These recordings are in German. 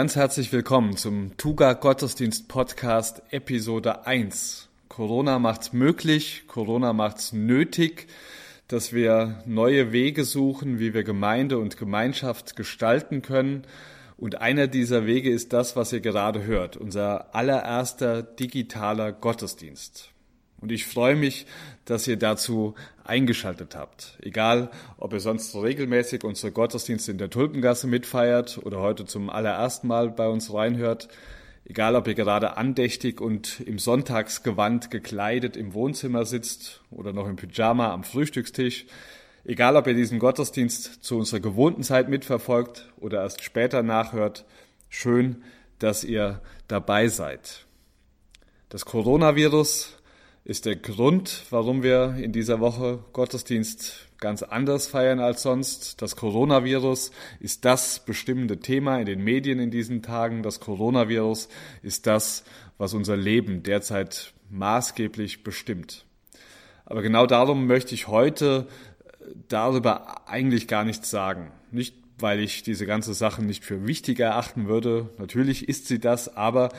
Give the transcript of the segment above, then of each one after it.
Ganz herzlich willkommen zum Tuga Gottesdienst Podcast Episode 1. Corona macht's möglich, Corona macht's nötig, dass wir neue Wege suchen, wie wir Gemeinde und Gemeinschaft gestalten können. Und einer dieser Wege ist das, was ihr gerade hört, unser allererster digitaler Gottesdienst. Und ich freue mich, dass ihr dazu eingeschaltet habt. Egal, ob ihr sonst regelmäßig unsere Gottesdienste in der Tulpengasse mitfeiert oder heute zum allerersten Mal bei uns reinhört. Egal, ob ihr gerade andächtig und im Sonntagsgewand gekleidet im Wohnzimmer sitzt oder noch im Pyjama am Frühstückstisch. Egal, ob ihr diesen Gottesdienst zu unserer gewohnten Zeit mitverfolgt oder erst später nachhört. Schön, dass ihr dabei seid. Das Coronavirus ist der Grund, warum wir in dieser Woche Gottesdienst ganz anders feiern als sonst. Das Coronavirus ist das bestimmende Thema in den Medien in diesen Tagen. Das Coronavirus ist das, was unser Leben derzeit maßgeblich bestimmt. Aber genau darum möchte ich heute darüber eigentlich gar nichts sagen. Nicht, weil ich diese ganze Sache nicht für wichtig erachten würde. Natürlich ist sie das, aber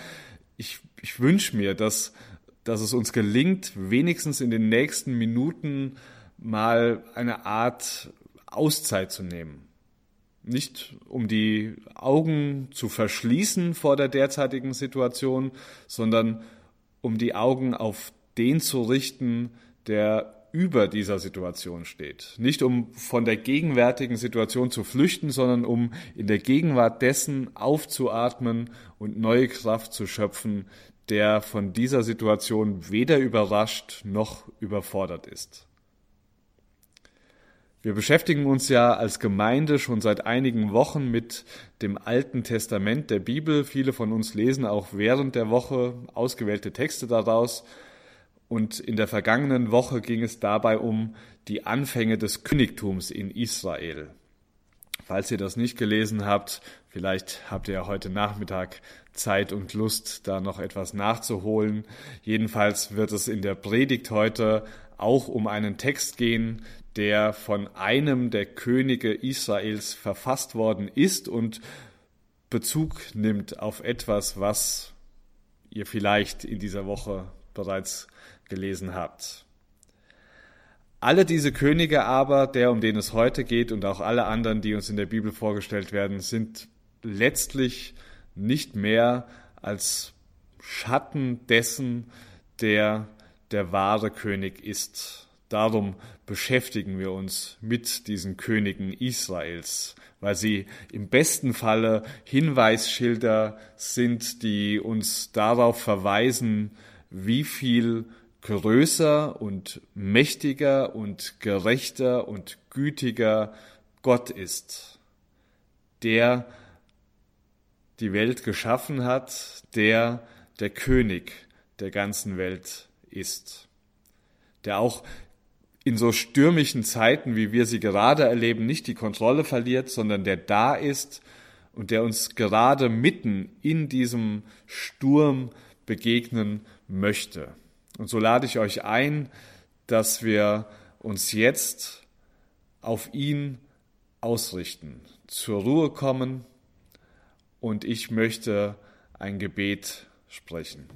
ich, ich wünsche mir, dass dass es uns gelingt, wenigstens in den nächsten Minuten mal eine Art Auszeit zu nehmen. Nicht um die Augen zu verschließen vor der derzeitigen Situation, sondern um die Augen auf den zu richten, der über dieser Situation steht. Nicht um von der gegenwärtigen Situation zu flüchten, sondern um in der Gegenwart dessen aufzuatmen und neue Kraft zu schöpfen, der von dieser Situation weder überrascht noch überfordert ist. Wir beschäftigen uns ja als Gemeinde schon seit einigen Wochen mit dem Alten Testament der Bibel. Viele von uns lesen auch während der Woche ausgewählte Texte daraus. Und in der vergangenen Woche ging es dabei um die Anfänge des Königtums in Israel. Falls ihr das nicht gelesen habt, vielleicht habt ihr ja heute Nachmittag Zeit und Lust, da noch etwas nachzuholen. Jedenfalls wird es in der Predigt heute auch um einen Text gehen, der von einem der Könige Israels verfasst worden ist und Bezug nimmt auf etwas, was ihr vielleicht in dieser Woche bereits gelesen habt. Alle diese Könige aber, der um den es heute geht und auch alle anderen, die uns in der Bibel vorgestellt werden, sind letztlich nicht mehr als Schatten dessen, der der wahre König ist. Darum beschäftigen wir uns mit diesen Königen Israels, weil sie im besten Falle Hinweisschilder sind, die uns darauf verweisen, wie viel größer und mächtiger und gerechter und gütiger Gott ist, der die Welt geschaffen hat, der der König der ganzen Welt ist, der auch in so stürmischen Zeiten, wie wir sie gerade erleben, nicht die Kontrolle verliert, sondern der da ist und der uns gerade mitten in diesem Sturm begegnen möchte. Und so lade ich euch ein, dass wir uns jetzt auf ihn ausrichten, zur Ruhe kommen und ich möchte ein Gebet sprechen.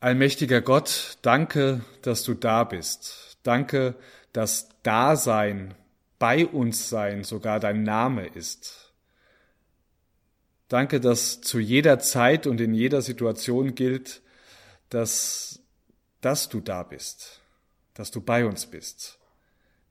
Allmächtiger Gott, danke, dass du da bist. Danke, dass Dasein, bei uns sein sogar dein Name ist. Danke, dass zu jeder Zeit und in jeder Situation gilt, dass, dass du da bist, dass du bei uns bist.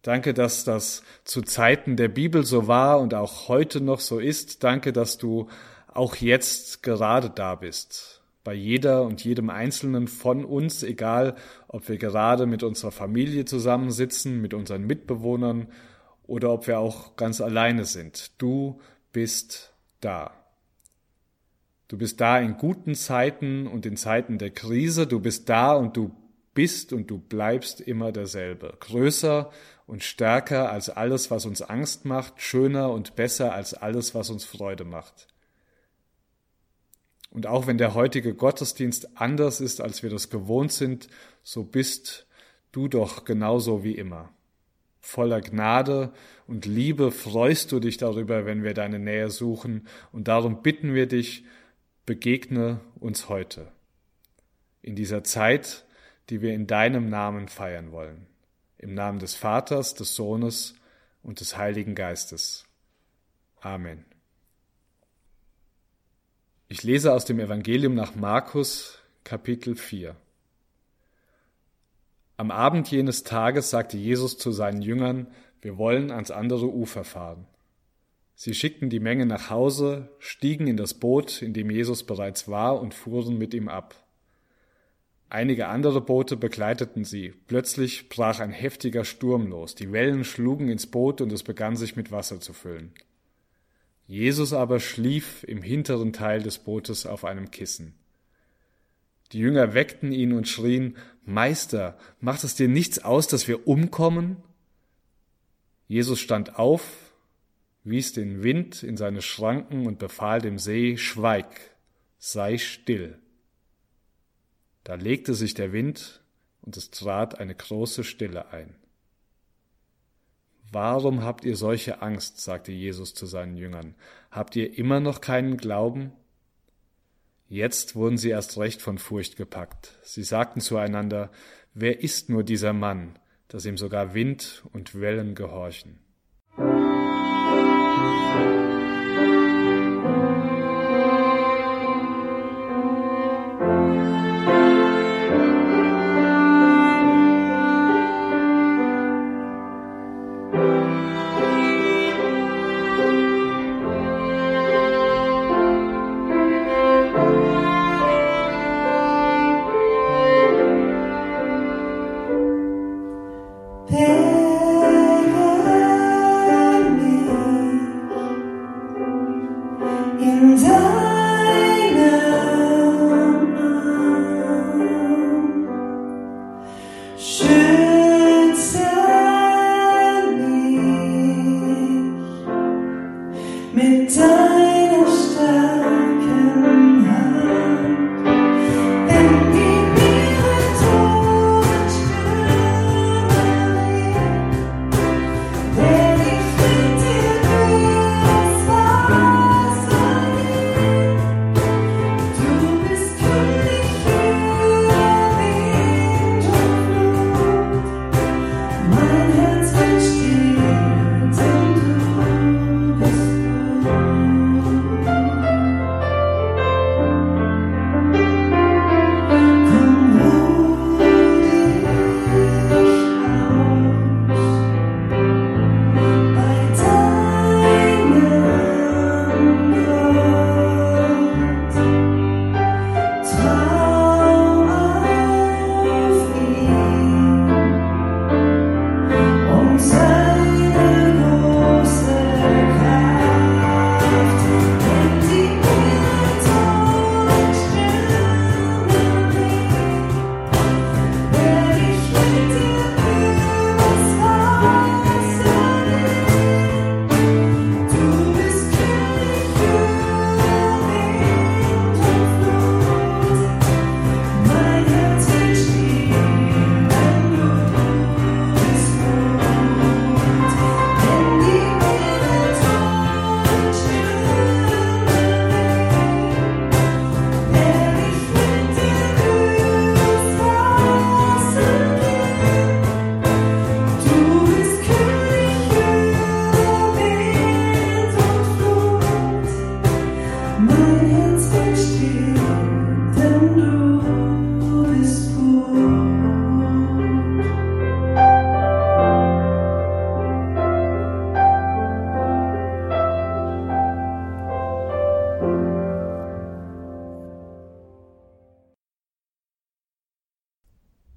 Danke, dass das zu Zeiten der Bibel so war und auch heute noch so ist. Danke, dass du auch jetzt gerade da bist. Bei jeder und jedem Einzelnen von uns, egal ob wir gerade mit unserer Familie zusammensitzen, mit unseren Mitbewohnern oder ob wir auch ganz alleine sind. Du bist da. Du bist da in guten Zeiten und in Zeiten der Krise. Du bist da und du bist und du bleibst immer derselbe. Größer und stärker als alles, was uns Angst macht, schöner und besser als alles, was uns Freude macht. Und auch wenn der heutige Gottesdienst anders ist, als wir das gewohnt sind, so bist du doch genauso wie immer. Voller Gnade und Liebe freust du dich darüber, wenn wir deine Nähe suchen, und darum bitten wir dich, begegne uns heute, in dieser Zeit, die wir in deinem Namen feiern wollen, im Namen des Vaters, des Sohnes und des Heiligen Geistes. Amen. Ich lese aus dem Evangelium nach Markus Kapitel 4. Am Abend jenes Tages sagte Jesus zu seinen Jüngern, wir wollen ans andere Ufer fahren. Sie schickten die Menge nach Hause, stiegen in das Boot, in dem Jesus bereits war, und fuhren mit ihm ab. Einige andere Boote begleiteten sie. Plötzlich brach ein heftiger Sturm los. Die Wellen schlugen ins Boot und es begann sich mit Wasser zu füllen. Jesus aber schlief im hinteren Teil des Bootes auf einem Kissen. Die Jünger weckten ihn und schrien, Meister, macht es dir nichts aus, dass wir umkommen? Jesus stand auf, wies den Wind in seine Schranken und befahl dem See, Schweig, sei still. Da legte sich der Wind und es trat eine große Stille ein. Warum habt ihr solche Angst? sagte Jesus zu seinen Jüngern. Habt ihr immer noch keinen Glauben? Jetzt wurden sie erst recht von Furcht gepackt. Sie sagten zueinander, wer ist nur dieser Mann, dass ihm sogar Wind und Wellen gehorchen? Thank you.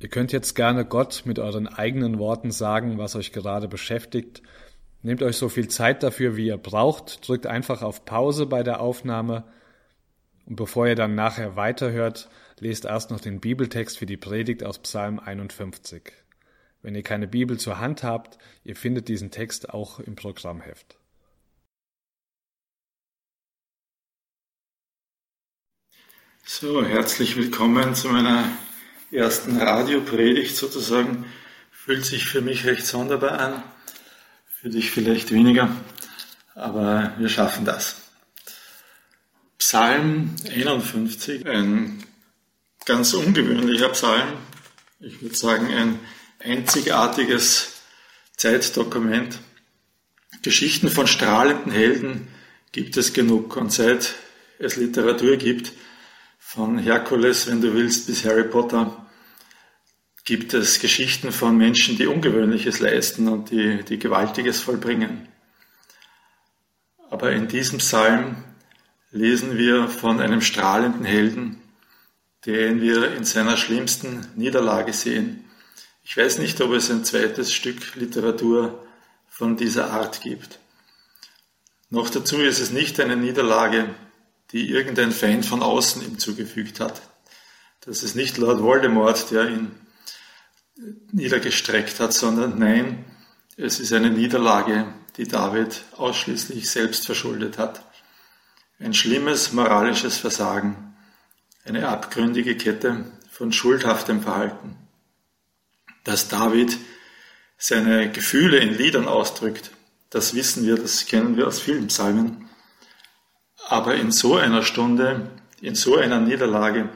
Ihr könnt jetzt gerne Gott mit euren eigenen Worten sagen, was euch gerade beschäftigt. Nehmt euch so viel Zeit dafür, wie ihr braucht. Drückt einfach auf Pause bei der Aufnahme. Und bevor ihr dann nachher weiterhört, lest erst noch den Bibeltext für die Predigt aus Psalm 51. Wenn ihr keine Bibel zur Hand habt, ihr findet diesen Text auch im Programmheft. So, herzlich willkommen zu meiner ersten Radiopredigt sozusagen. Fühlt sich für mich recht sonderbar an, für dich vielleicht weniger, aber wir schaffen das. Psalm 51, ein ganz ungewöhnlicher Psalm, ich würde sagen ein einzigartiges Zeitdokument. Geschichten von strahlenden Helden gibt es genug und seit es Literatur gibt, von Herkules, wenn du willst, bis Harry Potter, gibt es Geschichten von Menschen, die Ungewöhnliches leisten und die, die Gewaltiges vollbringen. Aber in diesem Psalm lesen wir von einem strahlenden Helden, den wir in seiner schlimmsten Niederlage sehen. Ich weiß nicht, ob es ein zweites Stück Literatur von dieser Art gibt. Noch dazu ist es nicht eine Niederlage, die irgendein Feind von außen ihm zugefügt hat. Das ist nicht Lord Voldemort, der ihn niedergestreckt hat, sondern nein, es ist eine Niederlage, die David ausschließlich selbst verschuldet hat. Ein schlimmes moralisches Versagen, eine abgründige Kette von schuldhaftem Verhalten. Dass David seine Gefühle in Liedern ausdrückt, das wissen wir, das kennen wir aus vielen Psalmen. Aber in so einer Stunde, in so einer Niederlage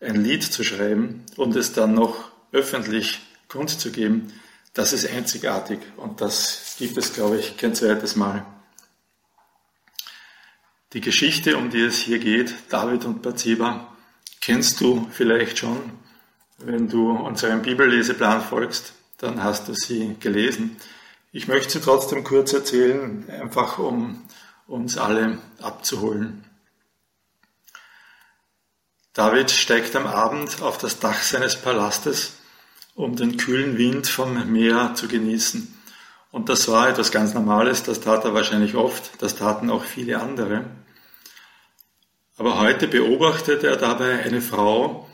ein Lied zu schreiben und es dann noch öffentlich kundzugeben, das ist einzigartig und das gibt es, glaube ich, kein zweites Mal. Die Geschichte, um die es hier geht, David und Bathseba, kennst du vielleicht schon. Wenn du unserem Bibelleseplan folgst, dann hast du sie gelesen. Ich möchte sie trotzdem kurz erzählen, einfach um uns alle abzuholen. David steigt am Abend auf das Dach seines Palastes, um den kühlen Wind vom Meer zu genießen. Und das war etwas ganz Normales, das tat er wahrscheinlich oft, das taten auch viele andere. Aber heute beobachtet er dabei eine Frau,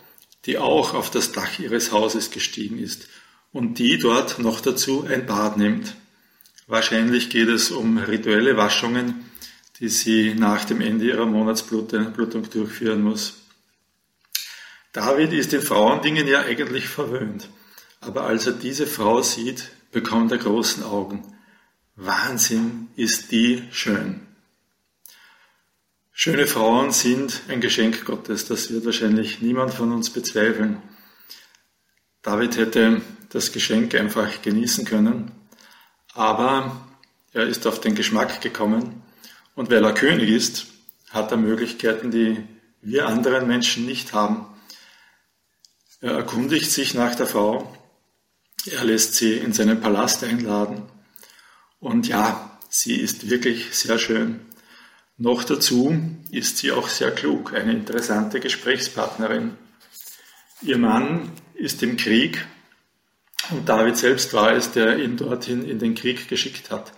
die auch auf das Dach ihres Hauses gestiegen ist und die dort noch dazu ein Bad nimmt. Wahrscheinlich geht es um rituelle Waschungen, die sie nach dem Ende ihrer Monatsblutung durchführen muss. David ist in Frauendingen ja eigentlich verwöhnt, aber als er diese Frau sieht, bekommt er großen Augen. Wahnsinn ist die schön. Schöne Frauen sind ein Geschenk Gottes, das wird wahrscheinlich niemand von uns bezweifeln. David hätte das Geschenk einfach genießen können, aber er ist auf den Geschmack gekommen und weil er König ist, hat er Möglichkeiten, die wir anderen Menschen nicht haben. Er erkundigt sich nach der Frau, er lässt sie in seinen Palast einladen und ja, sie ist wirklich sehr schön. Noch dazu ist sie auch sehr klug, eine interessante Gesprächspartnerin. Ihr Mann ist im Krieg und David selbst war es, der ihn dorthin in den Krieg geschickt hat.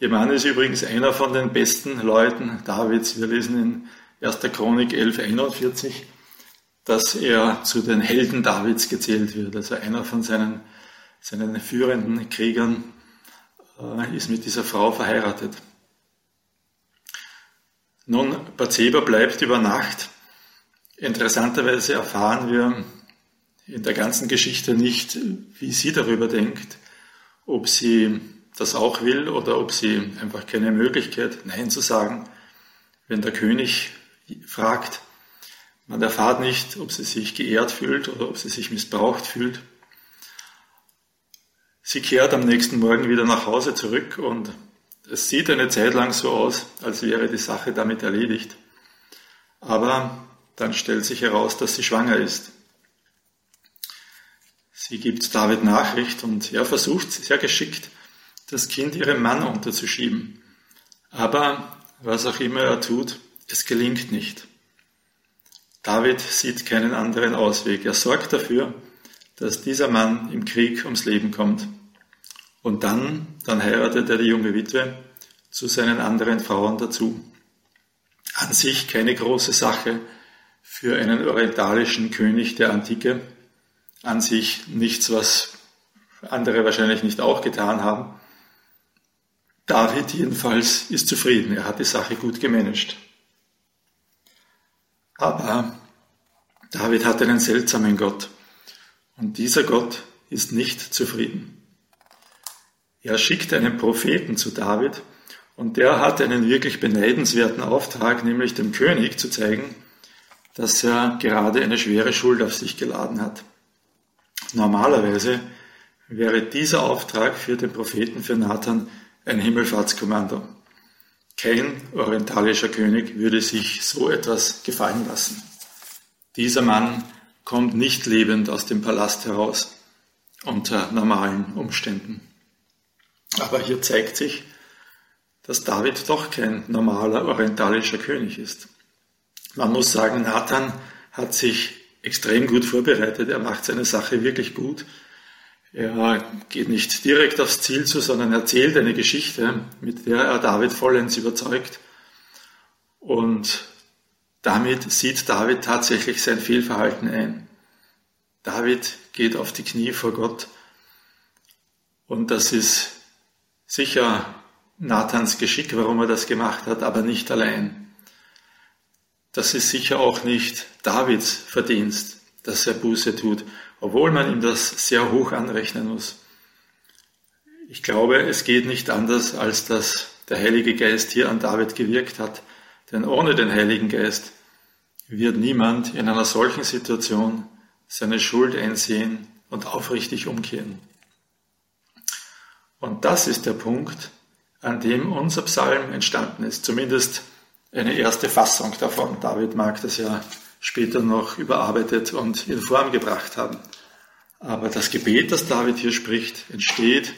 Ihr Mann ist übrigens einer von den besten Leuten Davids. Wir lesen in 1. Chronik 1141, dass er zu den Helden Davids gezählt wird. Also einer von seinen, seinen führenden Kriegern äh, ist mit dieser Frau verheiratet. Nun, Bathseba bleibt über Nacht. Interessanterweise erfahren wir in der ganzen Geschichte nicht, wie sie darüber denkt, ob sie das auch will oder ob sie einfach keine Möglichkeit, Nein zu sagen, wenn der König fragt. Man erfahrt nicht, ob sie sich geehrt fühlt oder ob sie sich missbraucht fühlt. Sie kehrt am nächsten Morgen wieder nach Hause zurück und es sieht eine Zeit lang so aus, als wäre die Sache damit erledigt. Aber dann stellt sich heraus, dass sie schwanger ist. Sie gibt David Nachricht und er versucht sehr geschickt, das Kind ihrem Mann unterzuschieben. Aber was auch immer er tut, es gelingt nicht. David sieht keinen anderen Ausweg. Er sorgt dafür, dass dieser Mann im Krieg ums Leben kommt. Und dann, dann heiratet er die junge Witwe zu seinen anderen Frauen dazu. An sich keine große Sache für einen orientalischen König der Antike. An sich nichts, was andere wahrscheinlich nicht auch getan haben. David jedenfalls ist zufrieden, er hat die Sache gut gemanagt. Aber David hat einen seltsamen Gott und dieser Gott ist nicht zufrieden. Er schickt einen Propheten zu David und der hat einen wirklich beneidenswerten Auftrag, nämlich dem König zu zeigen, dass er gerade eine schwere Schuld auf sich geladen hat. Normalerweise wäre dieser Auftrag für den Propheten, für Nathan, ein Himmelfahrtskommando. Kein orientalischer König würde sich so etwas gefallen lassen. Dieser Mann kommt nicht lebend aus dem Palast heraus unter normalen Umständen. Aber hier zeigt sich, dass David doch kein normaler orientalischer König ist. Man muss sagen, Nathan hat sich extrem gut vorbereitet. Er macht seine Sache wirklich gut. Er geht nicht direkt aufs Ziel zu, sondern erzählt eine Geschichte, mit der er David vollends überzeugt. Und damit sieht David tatsächlich sein Fehlverhalten ein. David geht auf die Knie vor Gott. Und das ist sicher Nathans Geschick, warum er das gemacht hat, aber nicht allein. Das ist sicher auch nicht Davids Verdienst, dass er Buße tut obwohl man ihm das sehr hoch anrechnen muss. Ich glaube, es geht nicht anders, als dass der Heilige Geist hier an David gewirkt hat. Denn ohne den Heiligen Geist wird niemand in einer solchen Situation seine Schuld einsehen und aufrichtig umkehren. Und das ist der Punkt, an dem unser Psalm entstanden ist, zumindest eine erste Fassung davon. David mag das ja später noch überarbeitet und in Form gebracht haben. Aber das Gebet, das David hier spricht, entsteht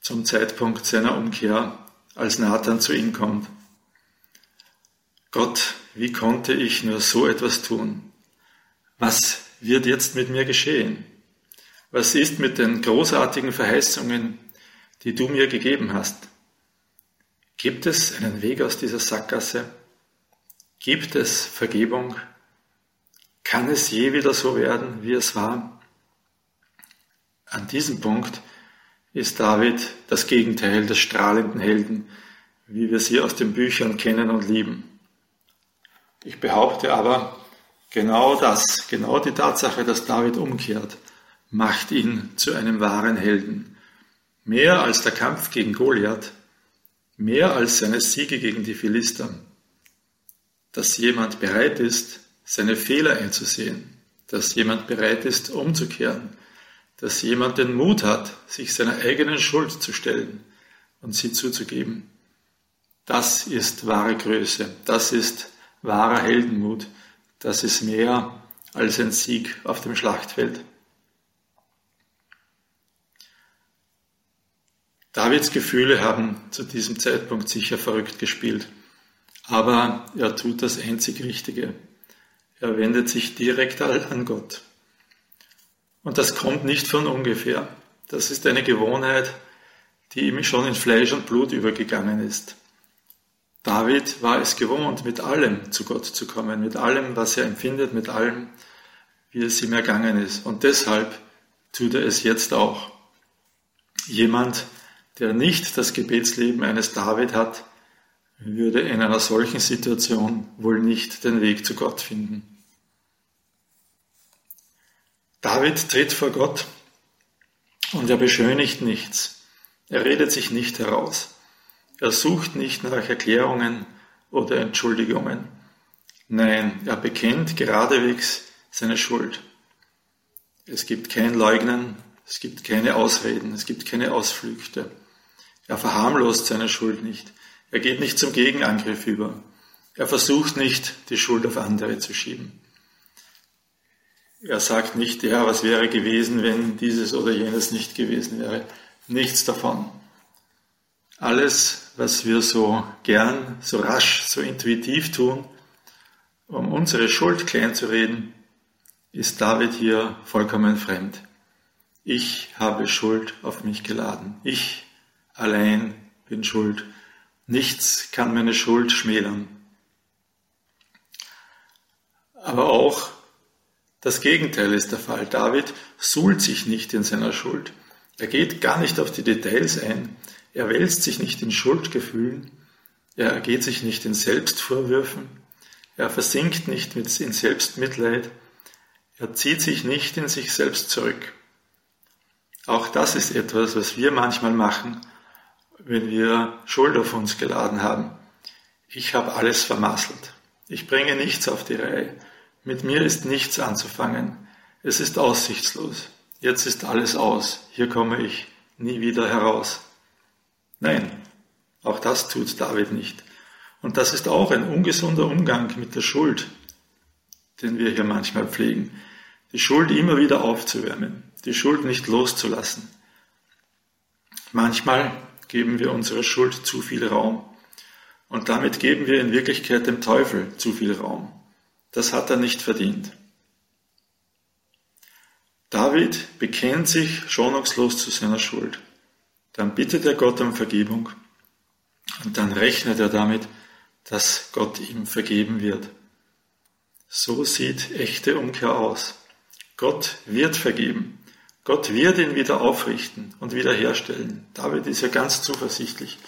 zum Zeitpunkt seiner Umkehr, als Nathan zu ihm kommt. Gott, wie konnte ich nur so etwas tun? Was wird jetzt mit mir geschehen? Was ist mit den großartigen Verheißungen, die du mir gegeben hast? Gibt es einen Weg aus dieser Sackgasse? Gibt es Vergebung? Kann es je wieder so werden, wie es war? An diesem Punkt ist David das Gegenteil des strahlenden Helden, wie wir sie aus den Büchern kennen und lieben. Ich behaupte aber, genau das, genau die Tatsache, dass David umkehrt, macht ihn zu einem wahren Helden. Mehr als der Kampf gegen Goliath, mehr als seine Siege gegen die Philister. Dass jemand bereit ist, seine Fehler einzusehen, dass jemand bereit ist, umzukehren, dass jemand den Mut hat, sich seiner eigenen Schuld zu stellen und sie zuzugeben. Das ist wahre Größe, das ist wahrer Heldenmut, das ist mehr als ein Sieg auf dem Schlachtfeld. Davids Gefühle haben zu diesem Zeitpunkt sicher verrückt gespielt, aber er tut das einzig Richtige. Er wendet sich direkt an Gott. Und das kommt nicht von ungefähr. Das ist eine Gewohnheit, die ihm schon in Fleisch und Blut übergegangen ist. David war es gewohnt, mit allem zu Gott zu kommen, mit allem, was er empfindet, mit allem, wie es ihm ergangen ist. Und deshalb tut er es jetzt auch. Jemand, der nicht das Gebetsleben eines David hat, würde in einer solchen Situation wohl nicht den Weg zu Gott finden. David tritt vor Gott und er beschönigt nichts. Er redet sich nicht heraus. Er sucht nicht nach Erklärungen oder Entschuldigungen. Nein, er bekennt geradewegs seine Schuld. Es gibt kein Leugnen, es gibt keine Ausreden, es gibt keine Ausflüchte. Er verharmlost seine Schuld nicht. Er geht nicht zum Gegenangriff über. Er versucht nicht, die Schuld auf andere zu schieben. Er sagt nicht, ja, was wäre gewesen, wenn dieses oder jenes nicht gewesen wäre. Nichts davon. Alles, was wir so gern, so rasch, so intuitiv tun, um unsere Schuld klein zu reden, ist David hier vollkommen fremd. Ich habe Schuld auf mich geladen. Ich allein bin schuld. Nichts kann meine Schuld schmälern. Aber auch das Gegenteil ist der Fall. David suhlt sich nicht in seiner Schuld. Er geht gar nicht auf die Details ein. Er wälzt sich nicht in Schuldgefühlen. Er ergeht sich nicht in Selbstvorwürfen. Er versinkt nicht in Selbstmitleid. Er zieht sich nicht in sich selbst zurück. Auch das ist etwas, was wir manchmal machen, wenn wir Schuld auf uns geladen haben. Ich habe alles vermasselt. Ich bringe nichts auf die Reihe. Mit mir ist nichts anzufangen. Es ist aussichtslos. Jetzt ist alles aus. Hier komme ich nie wieder heraus. Nein, auch das tut David nicht. Und das ist auch ein ungesunder Umgang mit der Schuld, den wir hier manchmal pflegen. Die Schuld immer wieder aufzuwärmen, die Schuld nicht loszulassen. Manchmal geben wir unserer Schuld zu viel Raum. Und damit geben wir in Wirklichkeit dem Teufel zu viel Raum. Das hat er nicht verdient. David bekennt sich schonungslos zu seiner Schuld. Dann bittet er Gott um Vergebung und dann rechnet er damit, dass Gott ihm vergeben wird. So sieht echte Umkehr aus. Gott wird vergeben. Gott wird ihn wieder aufrichten und wiederherstellen. David ist ja ganz zuversichtlich.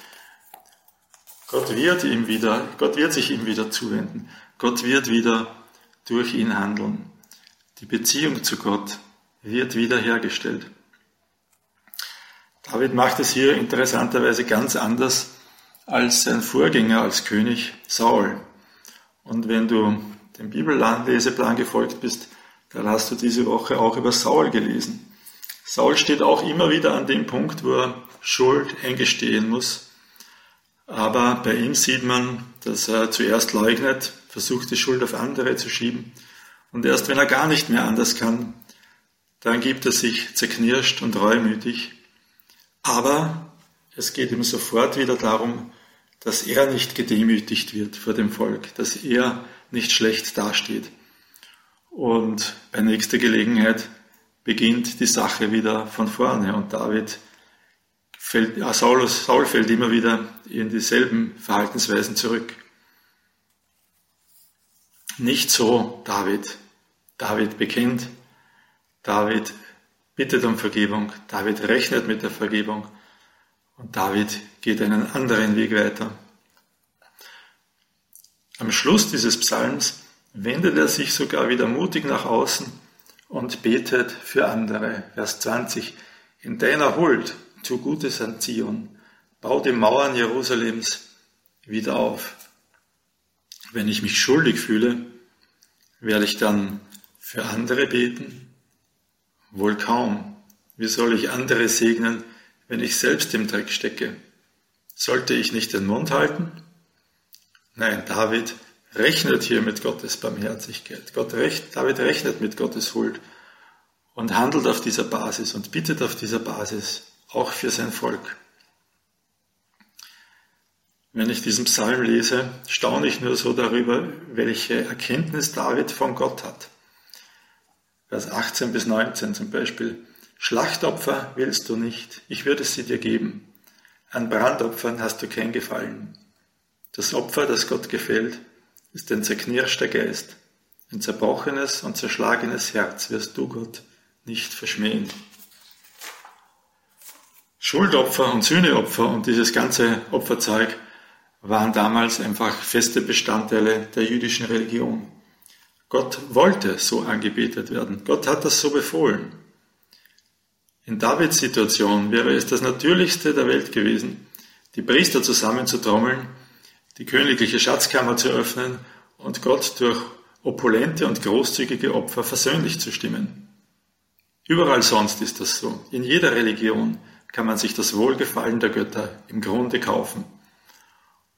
Gott wird ihm wieder, Gott wird sich ihm wieder zuwenden. Gott wird wieder durch ihn handeln. Die Beziehung zu Gott wird wiederhergestellt. David macht es hier interessanterweise ganz anders als sein Vorgänger als König Saul. Und wenn du dem Bibelleseplan gefolgt bist, dann hast du diese Woche auch über Saul gelesen. Saul steht auch immer wieder an dem Punkt, wo er Schuld eingestehen muss. Aber bei ihm sieht man, dass er zuerst leugnet, versucht die Schuld auf andere zu schieben. Und erst wenn er gar nicht mehr anders kann, dann gibt er sich zerknirscht und reumütig. Aber es geht ihm sofort wieder darum, dass er nicht gedemütigt wird vor dem Volk, dass er nicht schlecht dasteht. Und bei nächster Gelegenheit beginnt die Sache wieder von vorne und David fällt, ja, Saul, Saul fällt immer wieder in dieselben Verhaltensweisen zurück. Nicht so David. David bekennt, David bittet um Vergebung, David rechnet mit der Vergebung und David geht einen anderen Weg weiter. Am Schluss dieses Psalms wendet er sich sogar wieder mutig nach außen und betet für andere. Vers 20. In deiner Huld tu Gutes an Zion, bau die Mauern Jerusalems wieder auf. Wenn ich mich schuldig fühle, werde ich dann für andere beten? Wohl kaum. Wie soll ich andere segnen, wenn ich selbst im Dreck stecke? Sollte ich nicht den Mund halten? Nein, David rechnet hier mit Gottes Barmherzigkeit. Gott recht, David rechnet mit Gottes Huld und handelt auf dieser Basis und bittet auf dieser Basis auch für sein Volk. Wenn ich diesen Psalm lese, staune ich nur so darüber, welche Erkenntnis David von Gott hat. Vers 18 bis 19 zum Beispiel. Schlachtopfer willst du nicht, ich würde sie dir geben. An Brandopfern hast du kein Gefallen. Das Opfer, das Gott gefällt, ist ein zerknirschter Geist. Ein zerbrochenes und zerschlagenes Herz wirst du, Gott, nicht verschmähen. Schuldopfer und Sühneopfer und dieses ganze Opferzeug waren damals einfach feste Bestandteile der jüdischen Religion. Gott wollte so angebetet werden. Gott hat das so befohlen. In Davids Situation wäre es das Natürlichste der Welt gewesen, die Priester zusammenzutrommeln, die königliche Schatzkammer zu öffnen und Gott durch opulente und großzügige Opfer versöhnlich zu stimmen. Überall sonst ist das so. In jeder Religion kann man sich das Wohlgefallen der Götter im Grunde kaufen.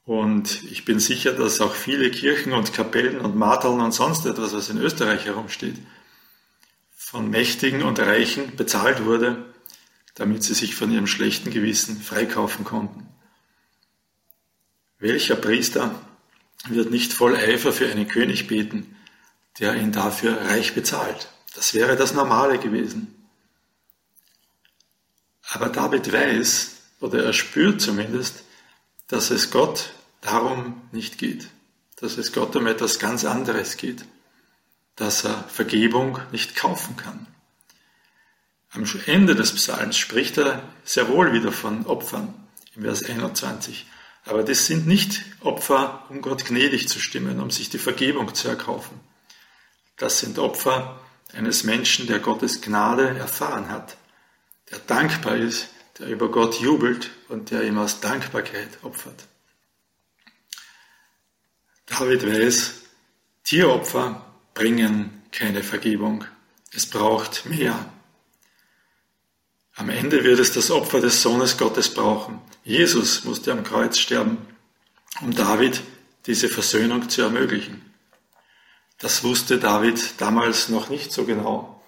Und ich bin sicher, dass auch viele Kirchen und Kapellen und Marteln und sonst etwas, was in Österreich herumsteht, von Mächtigen und Reichen bezahlt wurde, damit sie sich von ihrem schlechten Gewissen freikaufen konnten. Welcher Priester wird nicht voll Eifer für einen König beten, der ihn dafür reich bezahlt? Das wäre das Normale gewesen. Aber David weiß, oder er spürt zumindest, dass es Gott darum nicht geht, dass es Gott um etwas ganz anderes geht dass er Vergebung nicht kaufen kann. Am Ende des Psalms spricht er sehr wohl wieder von Opfern im Vers 21. Aber das sind nicht Opfer, um Gott gnädig zu stimmen, um sich die Vergebung zu erkaufen. Das sind Opfer eines Menschen, der Gottes Gnade erfahren hat, der dankbar ist, der über Gott jubelt und der ihm aus Dankbarkeit opfert. David weiß, Tieropfer bringen keine Vergebung. Es braucht mehr. Am Ende wird es das Opfer des Sohnes Gottes brauchen. Jesus musste am Kreuz sterben, um David diese Versöhnung zu ermöglichen. Das wusste David damals noch nicht so genau.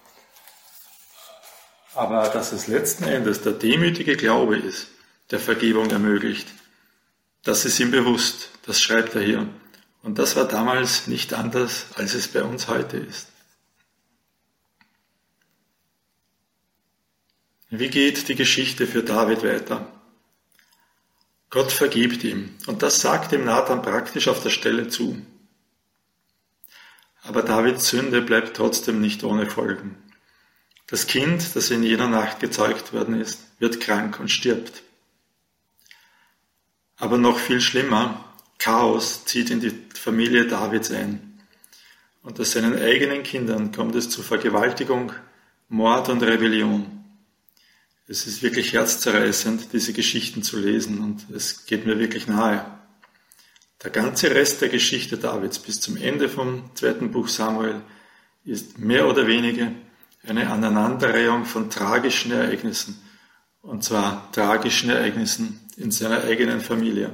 Aber dass es letzten Endes der demütige Glaube ist, der Vergebung ermöglicht, das ist ihm bewusst, das schreibt er hier. Und das war damals nicht anders, als es bei uns heute ist. Wie geht die Geschichte für David weiter? Gott vergibt ihm und das sagt ihm Nathan praktisch auf der Stelle zu. Aber Davids Sünde bleibt trotzdem nicht ohne Folgen. Das Kind, das in jener Nacht gezeugt worden ist, wird krank und stirbt. Aber noch viel schlimmer, Chaos zieht in die Familie Davids ein. Aus seinen eigenen Kindern kommt es zu Vergewaltigung, Mord und Rebellion. Es ist wirklich herzzerreißend, diese Geschichten zu lesen und es geht mir wirklich nahe. Der ganze Rest der Geschichte Davids bis zum Ende vom zweiten Buch Samuel ist mehr oder weniger eine Aneinanderreihung von tragischen Ereignissen, und zwar tragischen Ereignissen in seiner eigenen Familie.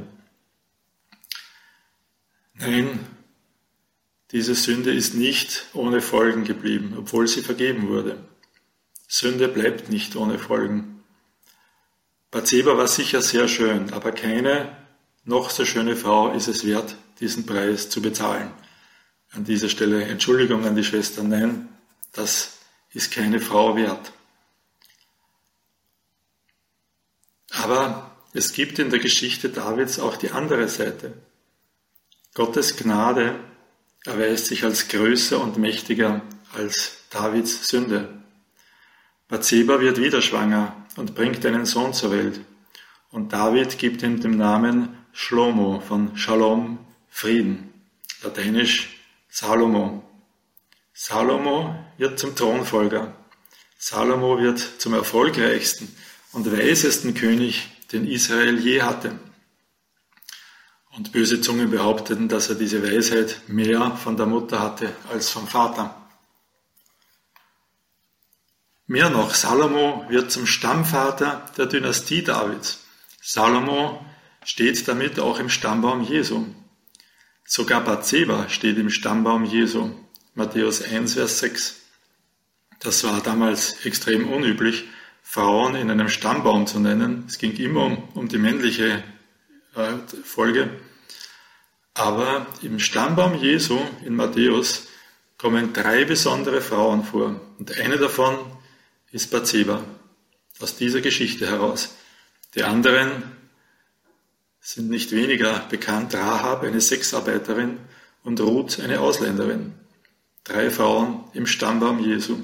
Nein, diese Sünde ist nicht ohne Folgen geblieben, obwohl sie vergeben wurde. Sünde bleibt nicht ohne Folgen. Bathseba war sicher sehr schön, aber keine noch so schöne Frau ist es wert, diesen Preis zu bezahlen. An dieser Stelle Entschuldigung an die Schwestern, nein, das ist keine Frau wert. Aber es gibt in der Geschichte Davids auch die andere Seite. Gottes Gnade erweist sich als größer und mächtiger als Davids Sünde. Bathseba wird wieder schwanger und bringt einen Sohn zur Welt. Und David gibt ihm den Namen Shlomo von Shalom, Frieden, lateinisch Salomo. Salomo wird zum Thronfolger. Salomo wird zum erfolgreichsten und weisesten König, den Israel je hatte. Und böse Zungen behaupteten, dass er diese Weisheit mehr von der Mutter hatte als vom Vater. Mehr noch, Salomo wird zum Stammvater der Dynastie Davids. Salomo steht damit auch im Stammbaum Jesu. Sogar Bathseba steht im Stammbaum Jesu. Matthäus 1, Vers 6. Das war damals extrem unüblich, Frauen in einem Stammbaum zu nennen. Es ging immer um, um die männliche Folge. Aber im Stammbaum Jesu in Matthäus kommen drei besondere Frauen vor. Und eine davon ist Bathseba aus dieser Geschichte heraus. Die anderen sind nicht weniger bekannt. Rahab, eine Sexarbeiterin, und Ruth, eine Ausländerin. Drei Frauen im Stammbaum Jesu.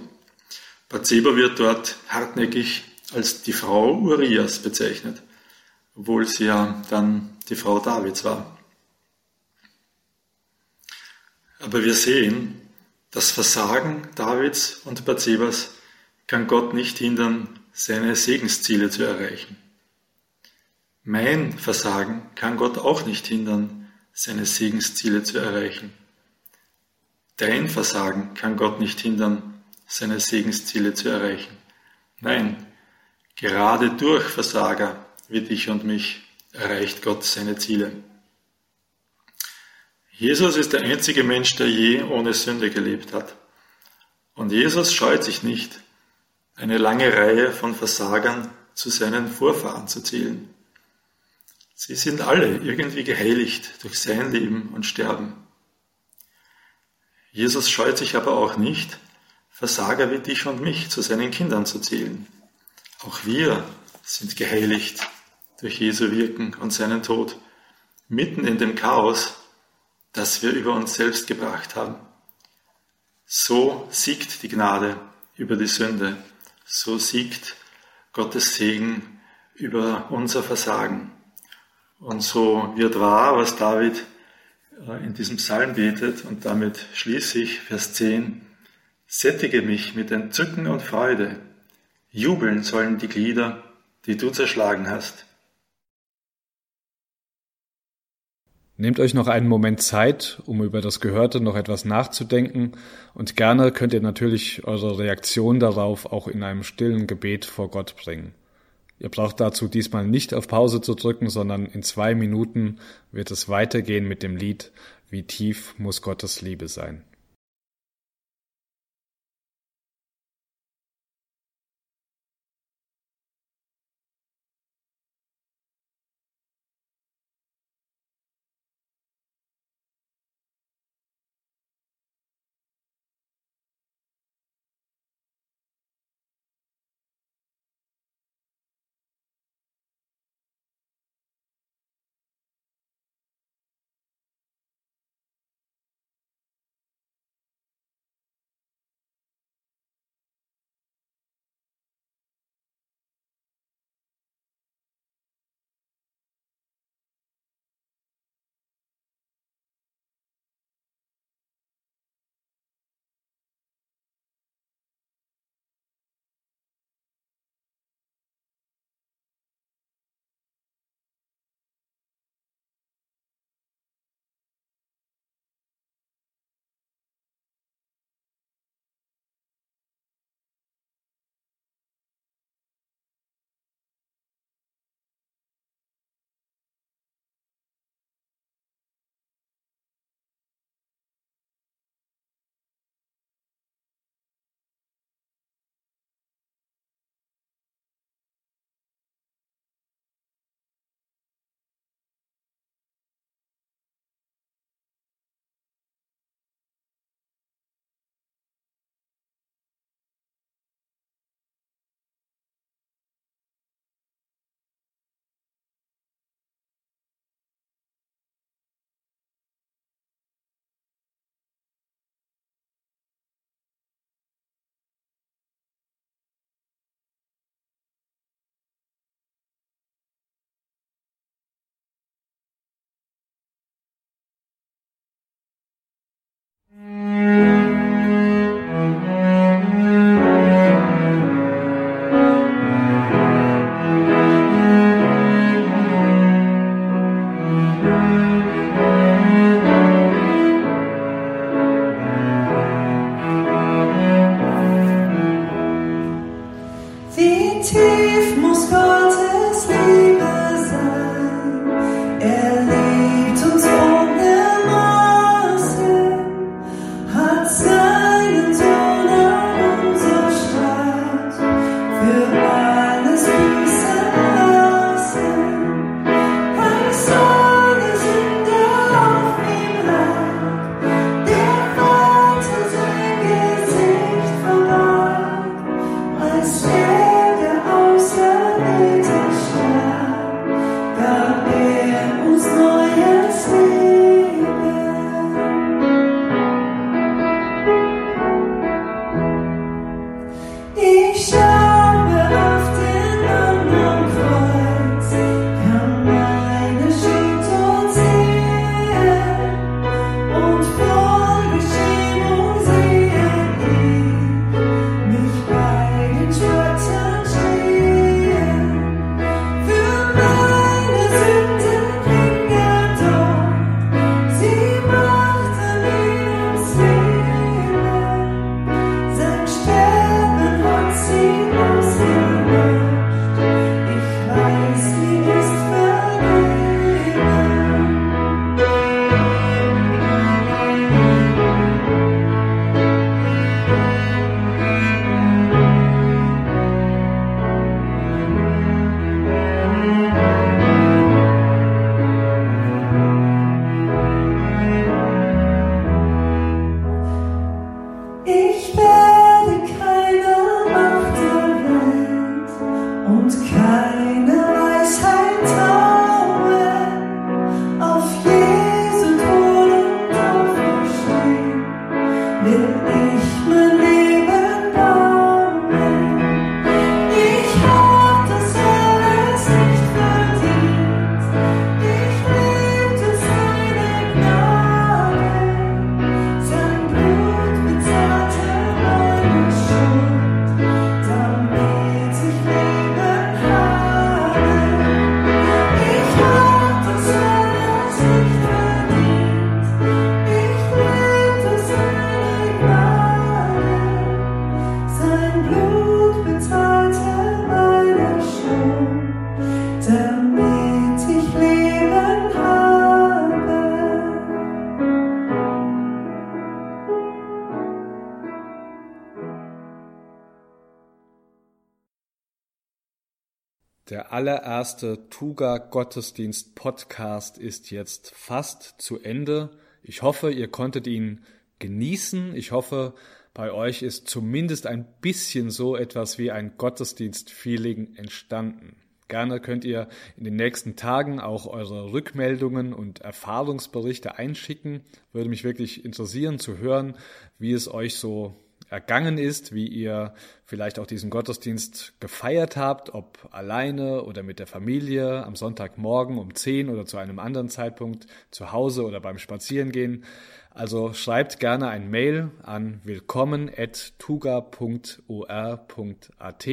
Bathseba wird dort hartnäckig als die Frau Urias bezeichnet, obwohl sie ja dann die Frau Davids war. Aber wir sehen, das Versagen Davids und Bathsebas kann Gott nicht hindern, seine Segensziele zu erreichen. Mein Versagen kann Gott auch nicht hindern, seine Segensziele zu erreichen. Dein Versagen kann Gott nicht hindern, seine Segensziele zu erreichen. Nein, gerade durch Versager wie dich und mich erreicht Gott seine Ziele. Jesus ist der einzige Mensch, der je ohne Sünde gelebt hat. Und Jesus scheut sich nicht, eine lange Reihe von Versagern zu seinen Vorfahren zu zählen. Sie sind alle irgendwie geheiligt durch sein Leben und Sterben. Jesus scheut sich aber auch nicht, Versager wie dich und mich zu seinen Kindern zu zählen. Auch wir sind geheiligt durch Jesu Wirken und seinen Tod, mitten in dem Chaos, das wir über uns selbst gebracht haben. So siegt die Gnade über die Sünde so siegt Gottes Segen über unser Versagen. Und so wird wahr, was David äh, in diesem Psalm betet, und damit schließe ich Vers 10, sättige mich mit Entzücken und Freude, Jubeln sollen die Glieder, die du zerschlagen hast. Nehmt euch noch einen Moment Zeit, um über das Gehörte noch etwas nachzudenken und gerne könnt ihr natürlich eure Reaktion darauf auch in einem stillen Gebet vor Gott bringen. Ihr braucht dazu diesmal nicht auf Pause zu drücken, sondern in zwei Minuten wird es weitergehen mit dem Lied Wie tief muss Gottes Liebe sein. Der allererste Tuga Gottesdienst Podcast ist jetzt fast zu Ende. Ich hoffe, ihr konntet ihn genießen. Ich hoffe, bei euch ist zumindest ein bisschen so etwas wie ein Gottesdienst-Feeling entstanden. Gerne könnt ihr in den nächsten Tagen auch eure Rückmeldungen und Erfahrungsberichte einschicken. Würde mich wirklich interessieren zu hören, wie es euch so ergangen ist, wie ihr vielleicht auch diesen Gottesdienst gefeiert habt, ob alleine oder mit der Familie am Sonntagmorgen um 10 oder zu einem anderen Zeitpunkt zu Hause oder beim Spazierengehen. Also schreibt gerne ein Mail an willkommen@tuga.or.at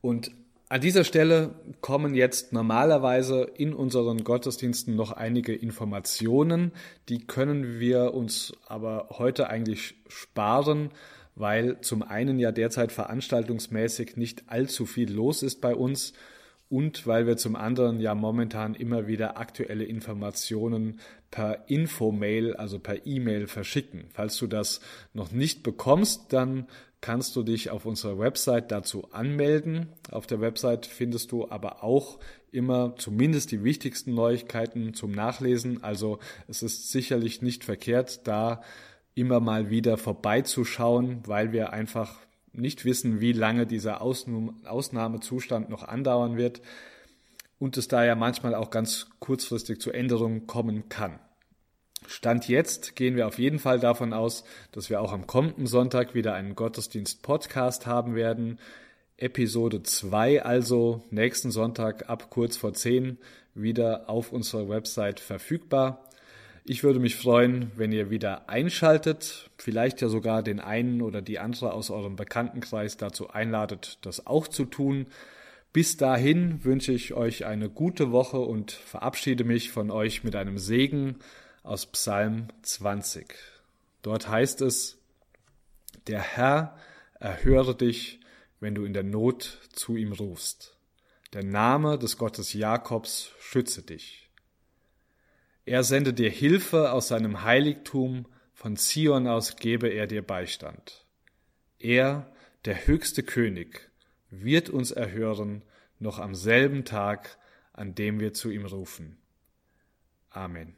und an dieser Stelle kommen jetzt normalerweise in unseren Gottesdiensten noch einige Informationen, die können wir uns aber heute eigentlich sparen, weil zum einen ja derzeit veranstaltungsmäßig nicht allzu viel los ist bei uns und weil wir zum anderen ja momentan immer wieder aktuelle Informationen per Infomail, also per E-Mail verschicken. Falls du das noch nicht bekommst, dann kannst du dich auf unserer Website dazu anmelden. Auf der Website findest du aber auch immer zumindest die wichtigsten Neuigkeiten zum Nachlesen. Also es ist sicherlich nicht verkehrt, da immer mal wieder vorbeizuschauen, weil wir einfach nicht wissen, wie lange dieser Ausnahmezustand noch andauern wird und es da ja manchmal auch ganz kurzfristig zu Änderungen kommen kann. Stand jetzt gehen wir auf jeden Fall davon aus, dass wir auch am kommenden Sonntag wieder einen Gottesdienst-Podcast haben werden. Episode 2 also nächsten Sonntag ab kurz vor 10 wieder auf unserer Website verfügbar. Ich würde mich freuen, wenn ihr wieder einschaltet, vielleicht ja sogar den einen oder die andere aus eurem Bekanntenkreis dazu einladet, das auch zu tun. Bis dahin wünsche ich euch eine gute Woche und verabschiede mich von euch mit einem Segen aus Psalm 20. Dort heißt es, der Herr erhöre dich, wenn du in der Not zu ihm rufst. Der Name des Gottes Jakobs schütze dich. Er sende dir Hilfe aus seinem Heiligtum, von Zion aus gebe er dir Beistand. Er, der höchste König, wird uns erhören, noch am selben Tag, an dem wir zu ihm rufen. Amen.